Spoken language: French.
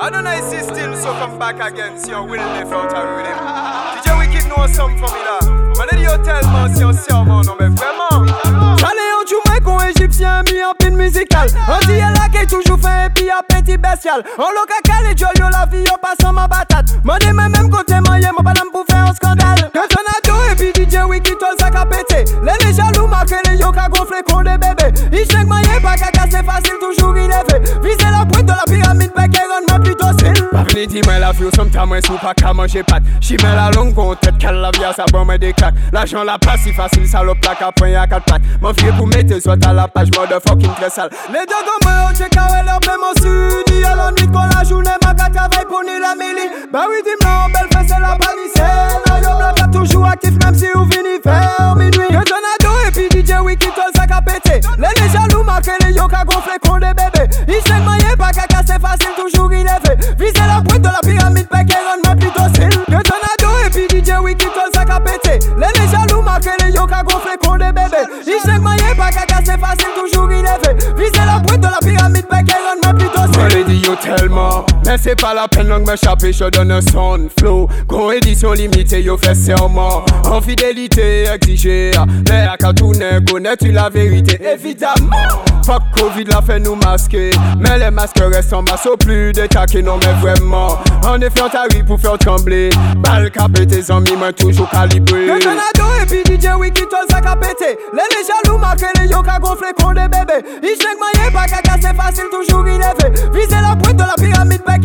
I don't know if still so come back again, si on will live out a rhythm. DJ Wicked know something for me là. Man, yo tell moi si on sait non mais vraiment. J'allais en Jumai con égyptien mis en pin musical? On dit là qui toujours fait et puis appétit bestial. On loca calé jolio la vie en passant ma patate. M'en dit même côté moyen, mon madame pour faire un scandale. Quand on a dos et puis DJ Wicked tout ça qu'a pété. Les les jaloux marquent les yo des bébés. Il chèque moyen venu dire la vie, sometimes moi sous pas qu'à manger pâte. J'y la longue con tête qu'elle la vie ça bon me des claques. L'argent la place si facile, salope la point à quatre pattes. Mon vieux pour mettre soit à la page mode fucking très sale. Les deux comme moi, on check out leur paiement sud. Il y a la nuit qu'on la journée, ma gars travaille pour ni la mili. Bah oui, dis-moi, belle fesse, c'est la. La yo bloc toujours actif, même si vous venez faire minuit. Que deux, et puis DJ Wiki, tout ça qu'a pété. Les jaloux, marquent les yo qu'a gonflé con des bébés. Mais c'est pas la peine longue m'échapper, je donne un son flow. Gros édition limitée, yo fait serment. En fidélité exigée. Mais à Katounen, connais-tu la vérité? Évidemment. Fuck Covid la fait nous masquer. Mais les masques restent en masse au plus détaqués, non mais vraiment. En effet, on t'arrive pour faire trembler. Balle capé, tes amis, moi toujours calibré. Que Jonado et puis DJ Wiki, tout ça qu'a pété. Les les jaloux marquent les yo qu'a gonflé con des bébés. Il chèque moyen, pas qu'à casser facile, toujours il est fait. Viser la pointe de la pyramide, bec